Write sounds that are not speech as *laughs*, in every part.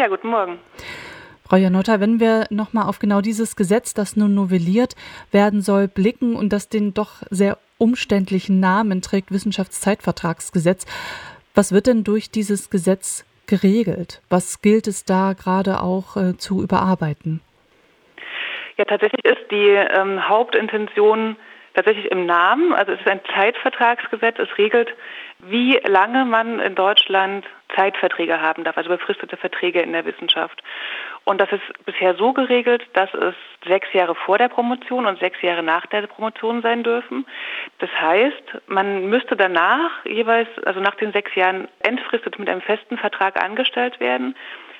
Ja, guten Morgen. Frau Janotta, wenn wir nochmal auf genau dieses Gesetz, das nun novelliert werden soll, blicken und das den doch sehr umständlichen Namen trägt, Wissenschaftszeitvertragsgesetz, was wird denn durch dieses Gesetz geregelt? Was gilt es da gerade auch äh, zu überarbeiten? Ja, tatsächlich ist die ähm, Hauptintention tatsächlich im Namen. Also es ist ein Zeitvertragsgesetz. Es regelt, wie lange man in Deutschland Zeitverträge haben darf, also befristete Verträge in der Wissenschaft. Und das ist bisher so geregelt, dass es sechs Jahre vor der Promotion und sechs Jahre nach der Promotion sein dürfen. Das heißt, man müsste danach jeweils, also nach den sechs Jahren, entfristet mit einem festen Vertrag angestellt werden.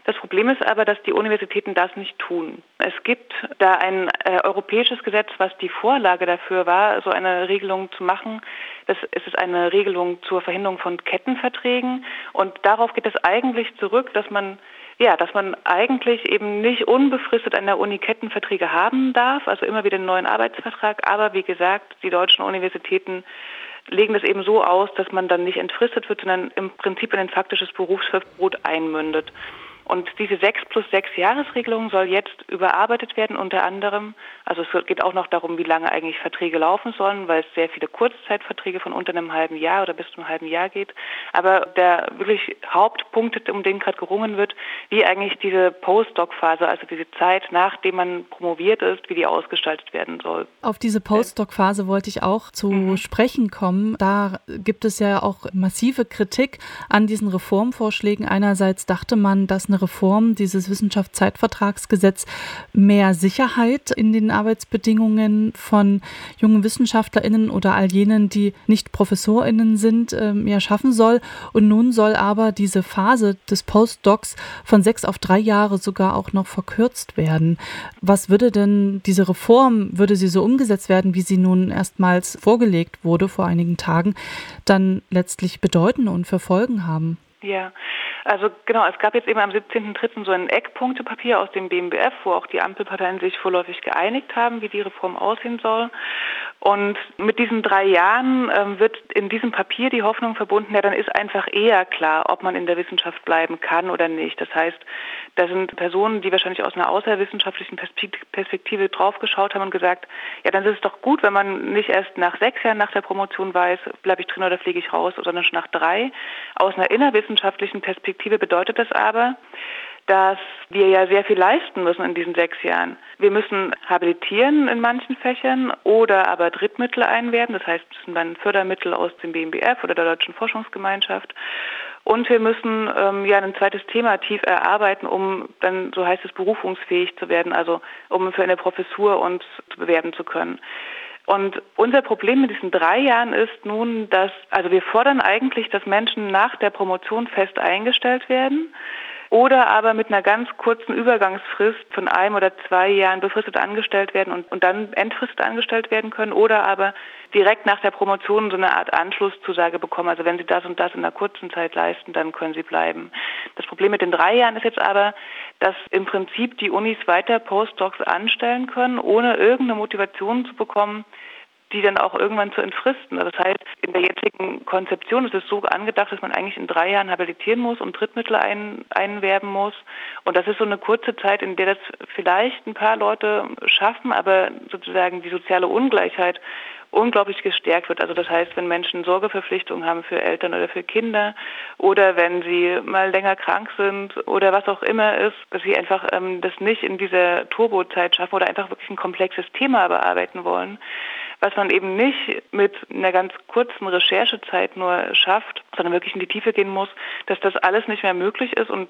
Das Problem ist aber, dass die Universitäten das nicht tun. Es gibt da ein äh, europäisches Gesetz, was die Vorlage dafür war, so eine Regelung zu machen. Das ist eine Regelung zur Verhinderung von Kettenverträgen. Und darauf geht es eigentlich zurück, dass man ja, dass man eigentlich eben nicht unbefristet an der Uni Kettenverträge haben darf, also immer wieder einen neuen Arbeitsvertrag. Aber wie gesagt, die deutschen Universitäten legen das eben so aus, dass man dann nicht entfristet wird, sondern im Prinzip in ein faktisches Berufsverbot einmündet. Und diese sechs plus sechs Jahresregelung soll jetzt überarbeitet werden, unter anderem. Also es geht auch noch darum, wie lange eigentlich Verträge laufen sollen, weil es sehr viele Kurzzeitverträge von unter einem halben Jahr oder bis zu einem halben Jahr geht. Aber der wirklich Hauptpunkt, um den gerade gerungen wird, wie eigentlich diese Postdoc-Phase, also diese Zeit, nachdem man promoviert ist, wie die ausgestaltet werden soll. Auf diese Postdoc-Phase wollte ich auch zu mhm. sprechen kommen. Da gibt es ja auch massive Kritik an diesen Reformvorschlägen. Einerseits dachte man, dass eine Reform dieses Wissenschaftszeitvertragsgesetz mehr Sicherheit in den Arbeitsbedingungen von jungen WissenschaftlerInnen oder all jenen, die nicht ProfessorInnen sind, ähm, ja schaffen soll. Und nun soll aber diese Phase des Postdocs von sechs auf drei Jahre sogar auch noch verkürzt werden. Was würde denn diese Reform, würde sie so umgesetzt werden, wie sie nun erstmals vorgelegt wurde vor einigen Tagen, dann letztlich bedeuten und für Folgen haben? Ja, also genau, es gab jetzt eben am 17.03. so ein Eckpunktepapier aus dem BMBF, wo auch die Ampelparteien sich vorläufig geeinigt haben, wie die Reform aussehen soll. Und mit diesen drei Jahren ähm, wird in diesem Papier die Hoffnung verbunden, ja, dann ist einfach eher klar, ob man in der Wissenschaft bleiben kann oder nicht. Das heißt, da sind Personen, die wahrscheinlich aus einer außerwissenschaftlichen Perspektive draufgeschaut haben und gesagt, ja, dann ist es doch gut, wenn man nicht erst nach sechs Jahren nach der Promotion weiß, bleibe ich drin oder fliege ich raus, sondern schon nach drei. Aus einer innerwissenschaftlichen Perspektive bedeutet das aber, dass wir ja sehr viel leisten müssen in diesen sechs Jahren. Wir müssen habilitieren in manchen Fächern oder aber Drittmittel einwerben, das heißt, es sind dann Fördermittel aus dem BMBF oder der Deutschen Forschungsgemeinschaft. Und wir müssen ähm, ja ein zweites Thema tief erarbeiten, um dann, so heißt es, berufungsfähig zu werden, also um für eine Professur uns bewerben zu können. Und unser Problem mit diesen drei Jahren ist nun, dass, also wir fordern eigentlich, dass Menschen nach der Promotion fest eingestellt werden oder aber mit einer ganz kurzen Übergangsfrist von einem oder zwei Jahren befristet angestellt werden und, und dann entfristet angestellt werden können oder aber direkt nach der Promotion so eine Art Anschlusszusage bekommen. Also wenn Sie das und das in einer kurzen Zeit leisten, dann können Sie bleiben. Das Problem mit den drei Jahren ist jetzt aber, dass im Prinzip die Unis weiter Postdocs anstellen können, ohne irgendeine Motivation zu bekommen, die dann auch irgendwann zu entfristen. Das heißt, in der jetzigen Konzeption ist es so angedacht, dass man eigentlich in drei Jahren habilitieren muss und Drittmittel ein, einwerben muss. Und das ist so eine kurze Zeit, in der das vielleicht ein paar Leute schaffen, aber sozusagen die soziale Ungleichheit unglaublich gestärkt wird. Also das heißt, wenn Menschen Sorgeverpflichtungen haben für Eltern oder für Kinder oder wenn sie mal länger krank sind oder was auch immer ist, dass sie einfach ähm, das nicht in dieser Turbozeit schaffen oder einfach wirklich ein komplexes Thema bearbeiten wollen, was man eben nicht mit einer ganz kurzen Recherchezeit nur schafft, sondern wirklich in die Tiefe gehen muss, dass das alles nicht mehr möglich ist und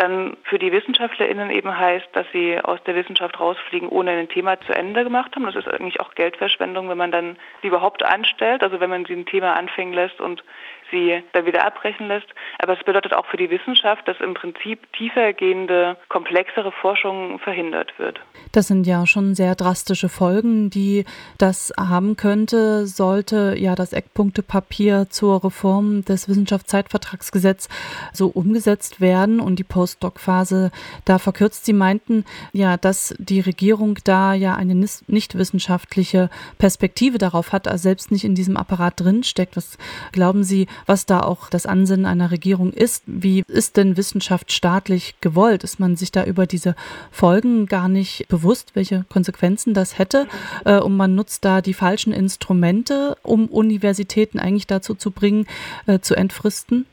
dann für die WissenschaftlerInnen eben heißt, dass sie aus der Wissenschaft rausfliegen, ohne ein Thema zu Ende gemacht haben. Das ist eigentlich auch Geldverschwendung, wenn man dann sie überhaupt anstellt, also wenn man sie ein Thema anfangen lässt und sie dann wieder abbrechen lässt. Aber es bedeutet auch für die Wissenschaft, dass im Prinzip tiefergehende, komplexere Forschung verhindert wird. Das sind ja schon sehr drastische Folgen, die das haben könnte, sollte ja das Eckpunktepapier zur Reform des Wissenschaftszeitvertragsgesetzes so umgesetzt werden und die Postdoc-Phase da verkürzt. Sie meinten ja, dass die Regierung da ja eine nicht wissenschaftliche Perspektive darauf hat, also selbst nicht in diesem Apparat drinsteckt. Was glauben Sie, was da auch das Ansinnen einer Regierung ist. Wie ist denn Wissenschaft staatlich gewollt? Ist man sich da über diese Folgen gar nicht bewusst, welche Konsequenzen das hätte? Äh, und man nutzt da die falschen Instrumente, um Universitäten eigentlich dazu zu bringen, äh, zu entfristen?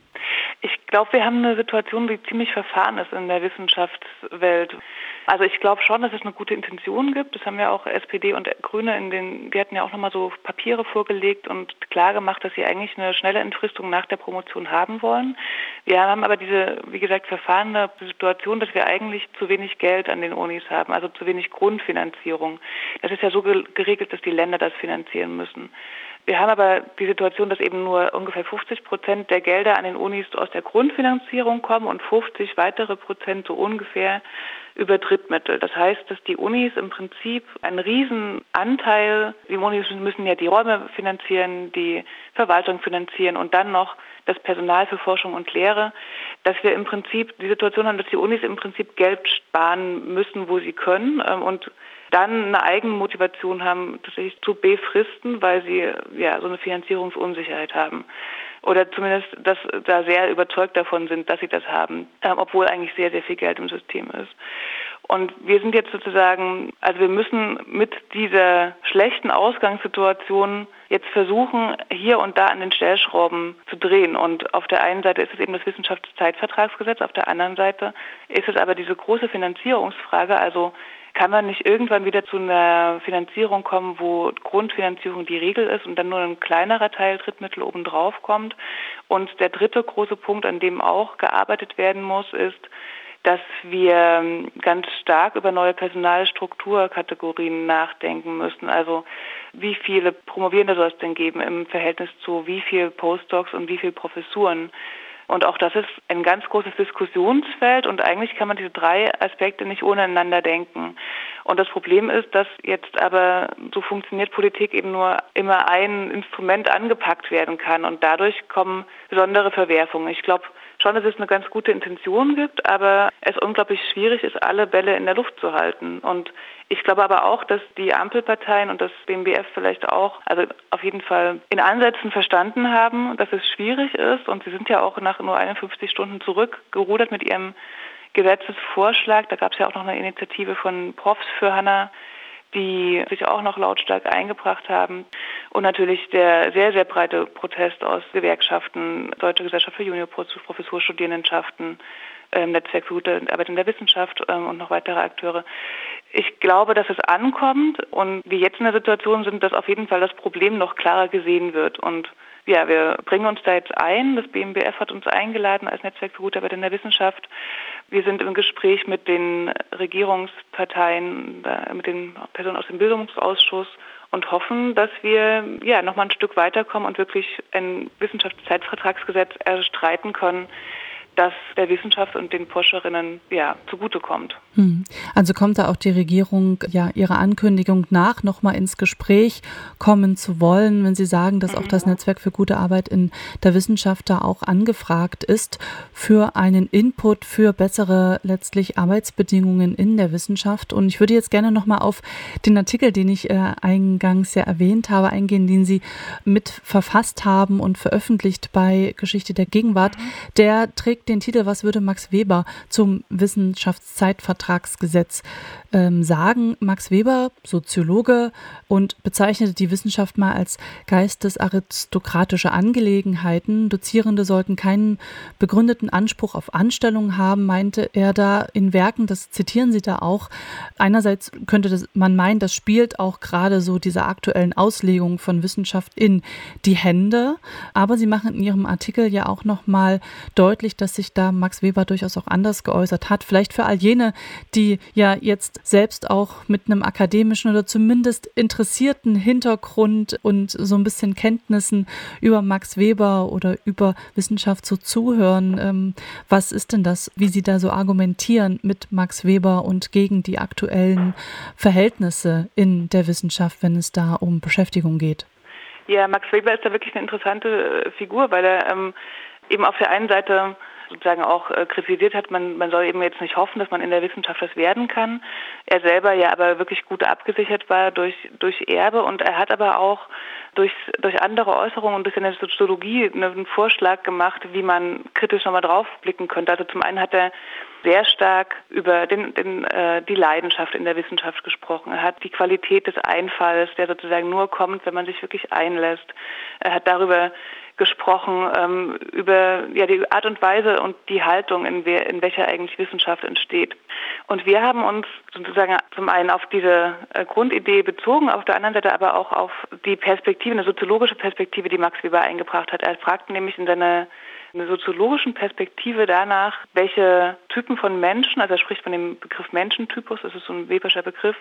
Ich glaube, wir haben eine Situation, die ziemlich verfahren ist in der Wissenschaftswelt. Also ich glaube schon, dass es eine gute Intention gibt. Das haben ja auch SPD und Grüne in den, die hatten ja auch nochmal so Papiere vorgelegt und klar gemacht, dass sie eigentlich eine schnelle Entfristung nach der Promotion haben wollen. Wir haben aber diese, wie gesagt, verfahrene Situation, dass wir eigentlich zu wenig Geld an den Unis haben, also zu wenig Grundfinanzierung. Das ist ja so geregelt, dass die Länder das finanzieren müssen. Wir haben aber die Situation, dass eben nur ungefähr 50 Prozent der Gelder an den Unis aus der Grundfinanzierung kommen und 50 weitere Prozent so ungefähr über Drittmittel. Das heißt, dass die Unis im Prinzip einen riesen Anteil, die Unis müssen ja die Räume finanzieren, die Verwaltung finanzieren und dann noch das Personal für Forschung und Lehre, dass wir im Prinzip die Situation haben, dass die Unis im Prinzip Geld sparen müssen, wo sie können ähm, und dann eine eigene Motivation haben, tatsächlich zu befristen, weil sie ja so eine Finanzierungsunsicherheit haben. Oder zumindest dass da sehr überzeugt davon sind, dass sie das haben, äh, obwohl eigentlich sehr, sehr viel Geld im System ist. Und wir sind jetzt sozusagen, also wir müssen mit dieser schlechten Ausgangssituation jetzt versuchen, hier und da an den Stellschrauben zu drehen. Und auf der einen Seite ist es eben das Wissenschaftszeitvertragsgesetz, auf der anderen Seite ist es aber diese große Finanzierungsfrage, also kann man nicht irgendwann wieder zu einer Finanzierung kommen, wo Grundfinanzierung die Regel ist und dann nur ein kleinerer Teil Drittmittel obendrauf kommt? Und der dritte große Punkt, an dem auch gearbeitet werden muss, ist, dass wir ganz stark über neue Personalstrukturkategorien nachdenken müssen. Also wie viele Promovierende soll es denn geben im Verhältnis zu wie viel Postdocs und wie viel Professuren? Und auch das ist ein ganz großes Diskussionsfeld und eigentlich kann man diese drei Aspekte nicht ohneinander denken. Und das Problem ist, dass jetzt aber so funktioniert Politik eben nur immer ein Instrument angepackt werden kann und dadurch kommen besondere Verwerfungen. Ich glaube, schon, dass es eine ganz gute Intention gibt, aber es unglaublich schwierig ist, alle Bälle in der Luft zu halten. Und ich glaube aber auch, dass die Ampelparteien und das BMBF vielleicht auch, also auf jeden Fall in Ansätzen verstanden haben, dass es schwierig ist. Und sie sind ja auch nach nur 51 Stunden zurückgerudert mit ihrem Gesetzesvorschlag. Da gab es ja auch noch eine Initiative von Profs für Hanna die sich auch noch lautstark eingebracht haben. Und natürlich der sehr, sehr breite Protest aus Gewerkschaften, Deutsche Gesellschaft für Juniorprofessurstudierendenschaften, ähm, Netzwerk für gute Arbeit in der Wissenschaft ähm, und noch weitere Akteure. Ich glaube, dass es ankommt und wir jetzt in der Situation sind, dass auf jeden Fall das Problem noch klarer gesehen wird. Und ja, wir bringen uns da jetzt ein. Das BMBF hat uns eingeladen als Netzwerk für gute Arbeit in der Wissenschaft. Wir sind im Gespräch mit den Regierungsparteien, mit den Personen aus dem Bildungsausschuss und hoffen, dass wir ja nochmal ein Stück weiterkommen und wirklich ein Wissenschaftszeitvertragsgesetz erstreiten können, das der Wissenschaft und den Forscherinnen ja zugutekommt. Hm. Also kommt da auch die Regierung ja ihrer Ankündigung nach, nochmal ins Gespräch kommen zu wollen, wenn Sie sagen, dass auch das mhm. Netzwerk für gute Arbeit in der Wissenschaft da auch angefragt ist für einen Input für bessere letztlich Arbeitsbedingungen in der Wissenschaft. Und ich würde jetzt gerne nochmal auf den Artikel, den ich äh, eingangs ja erwähnt habe, eingehen, den Sie mit verfasst haben und veröffentlicht bei Geschichte der Gegenwart. Mhm. Der trägt den Titel Was würde Max Weber zum Wissenschaftszeitvertragsgesetz ähm, sagen? Max Weber, Soziologe und bezeichnete die Wissenschaft mal als geistesaristokratische Angelegenheiten. Dozierende sollten keinen begründeten Anspruch auf Anstellung haben, meinte er da in Werken, das zitieren Sie da auch. Einerseits könnte das, man meinen, das spielt auch gerade so dieser aktuellen Auslegung von Wissenschaft in die Hände. Aber Sie machen in Ihrem Artikel ja auch nochmal deutlich, dass sich da Max Weber durchaus auch anders geäußert hat. Vielleicht für all jene, die ja jetzt selbst auch mit einem akademischen oder zumindest interessierten Hintergrund und so ein bisschen Kenntnissen über Max Weber oder über Wissenschaft so zuhören. Ähm, was ist denn das, wie Sie da so argumentieren mit Max Weber und gegen die aktuellen Verhältnisse in der Wissenschaft, wenn es da um Beschäftigung geht? Ja, Max Weber ist da wirklich eine interessante äh, Figur, weil er ähm, eben auf der einen Seite sozusagen auch äh, kritisiert hat, man, man soll eben jetzt nicht hoffen, dass man in der Wissenschaft das werden kann. Er selber ja aber wirklich gut abgesichert war durch, durch Erbe und er hat aber auch durch, durch andere Äußerungen und durch seine Soziologie einen Vorschlag gemacht, wie man kritisch nochmal draufblicken könnte. Also zum einen hat er sehr stark über den, den, äh, die Leidenschaft in der Wissenschaft gesprochen. Er hat die Qualität des Einfalls, der sozusagen nur kommt, wenn man sich wirklich einlässt. Er hat darüber gesprochen, ähm, über ja, die Art und Weise und die Haltung, in, we in welcher eigentlich Wissenschaft entsteht. Und wir haben uns sozusagen zum einen auf diese äh, Grundidee bezogen, auf der anderen Seite aber auch auf die Perspektive, eine soziologische Perspektive, die Max Weber eingebracht hat. Er fragte nämlich in seiner eine soziologischen Perspektive danach, welche Typen von Menschen, also er spricht von dem Begriff Menschentypus, das ist so ein Weberscher Begriff,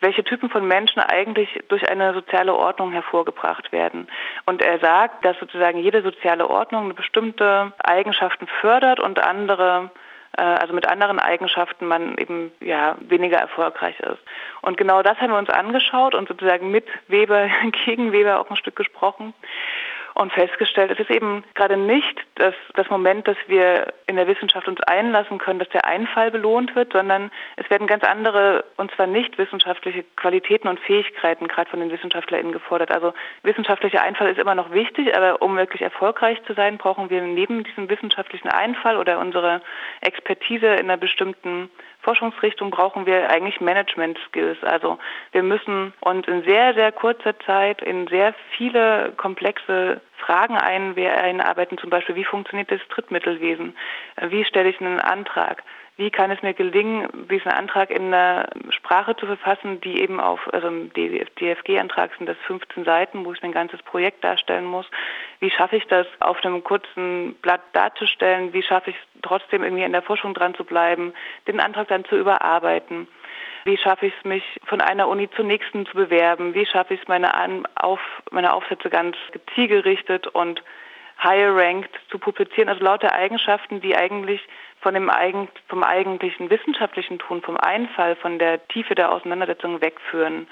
welche Typen von Menschen eigentlich durch eine soziale Ordnung hervorgebracht werden. Und er sagt, dass sozusagen jede soziale Ordnung bestimmte Eigenschaften fördert und andere also mit anderen Eigenschaften man eben ja weniger erfolgreich ist. Und genau das haben wir uns angeschaut und sozusagen mit Weber *laughs* gegen Weber auch ein Stück gesprochen und festgestellt, es ist eben gerade nicht das, das Moment, dass wir in der Wissenschaft uns einlassen können, dass der Einfall belohnt wird, sondern es werden ganz andere, und zwar nicht wissenschaftliche Qualitäten und Fähigkeiten gerade von den WissenschaftlerInnen gefordert. Also wissenschaftlicher Einfall ist immer noch wichtig, aber um wirklich erfolgreich zu sein, brauchen wir neben diesem wissenschaftlichen Einfall oder unsere Expertise in einer bestimmten Forschungsrichtung brauchen wir eigentlich Management-Skills. Also wir müssen uns in sehr, sehr kurzer Zeit in sehr viele komplexe Fragen einarbeiten, zum Beispiel, wie funktioniert das Drittmittelwesen? Wie stelle ich einen Antrag? wie kann es mir gelingen, diesen Antrag in einer Sprache zu verfassen, die eben auf, also DFG-Antrag sind das 15 Seiten, wo ich mein ganzes Projekt darstellen muss. Wie schaffe ich das, auf einem kurzen Blatt darzustellen? Wie schaffe ich es trotzdem irgendwie in der Forschung dran zu bleiben, den Antrag dann zu überarbeiten? Wie schaffe ich es, mich von einer Uni zur nächsten zu bewerben? Wie schaffe ich es, meine, An auf, meine Aufsätze ganz zielgerichtet und higher ranked zu publizieren? Also lauter Eigenschaften, die eigentlich von dem eigen, vom eigentlichen wissenschaftlichen Tun, vom Einfall, von der Tiefe der Auseinandersetzung wegführen.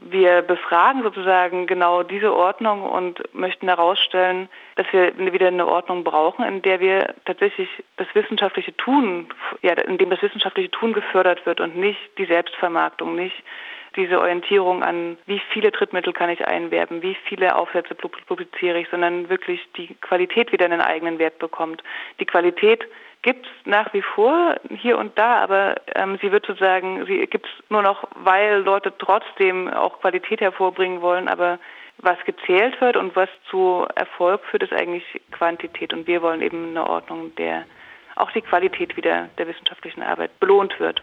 Wir befragen sozusagen genau diese Ordnung und möchten herausstellen, dass wir wieder eine Ordnung brauchen, in der wir tatsächlich das wissenschaftliche Tun, ja, in dem das wissenschaftliche Tun gefördert wird und nicht die Selbstvermarktung, nicht diese Orientierung an, wie viele Drittmittel kann ich einwerben, wie viele Aufsätze publiziere ich, sondern wirklich die Qualität wieder einen eigenen Wert bekommt. Die Qualität gibt es nach wie vor hier und da, aber ähm, sie wird sozusagen, sie gibt es nur noch, weil Leute trotzdem auch Qualität hervorbringen wollen, aber was gezählt wird und was zu Erfolg führt, ist eigentlich Quantität. Und wir wollen eben eine Ordnung, der auch die Qualität wieder der wissenschaftlichen Arbeit belohnt wird.